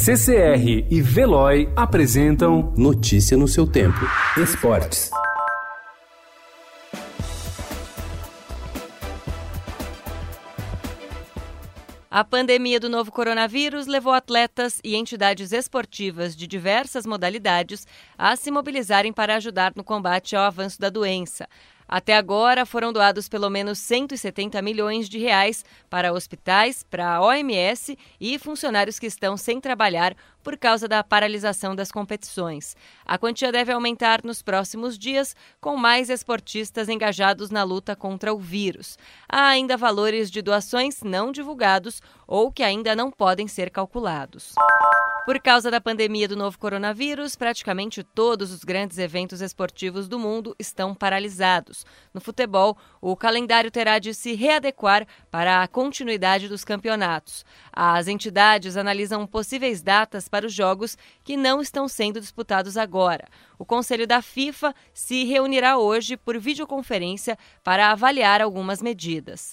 CCR e Veloy apresentam Notícia no seu tempo. Esportes. A pandemia do novo coronavírus levou atletas e entidades esportivas de diversas modalidades a se mobilizarem para ajudar no combate ao avanço da doença. Até agora, foram doados pelo menos 170 milhões de reais para hospitais, para a OMS e funcionários que estão sem trabalhar por causa da paralisação das competições. A quantia deve aumentar nos próximos dias, com mais esportistas engajados na luta contra o vírus. Há ainda valores de doações não divulgados ou que ainda não podem ser calculados. Por causa da pandemia do novo coronavírus, praticamente todos os grandes eventos esportivos do mundo estão paralisados. No futebol, o calendário terá de se readequar para a continuidade dos campeonatos. As entidades analisam possíveis datas para os jogos que não estão sendo disputados agora. O Conselho da FIFA se reunirá hoje por videoconferência para avaliar algumas medidas.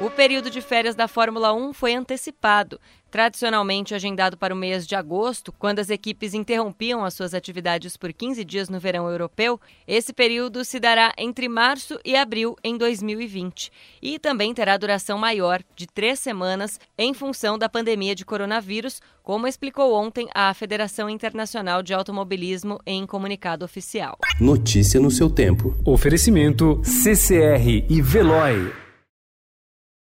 O período de férias da Fórmula 1 foi antecipado, tradicionalmente agendado para o mês de agosto, quando as equipes interrompiam as suas atividades por 15 dias no verão europeu. Esse período se dará entre março e abril em 2020 e também terá duração maior, de três semanas, em função da pandemia de coronavírus, como explicou ontem a Federação Internacional de Automobilismo em comunicado oficial. Notícia no seu tempo. Oferecimento CCR e Veloy.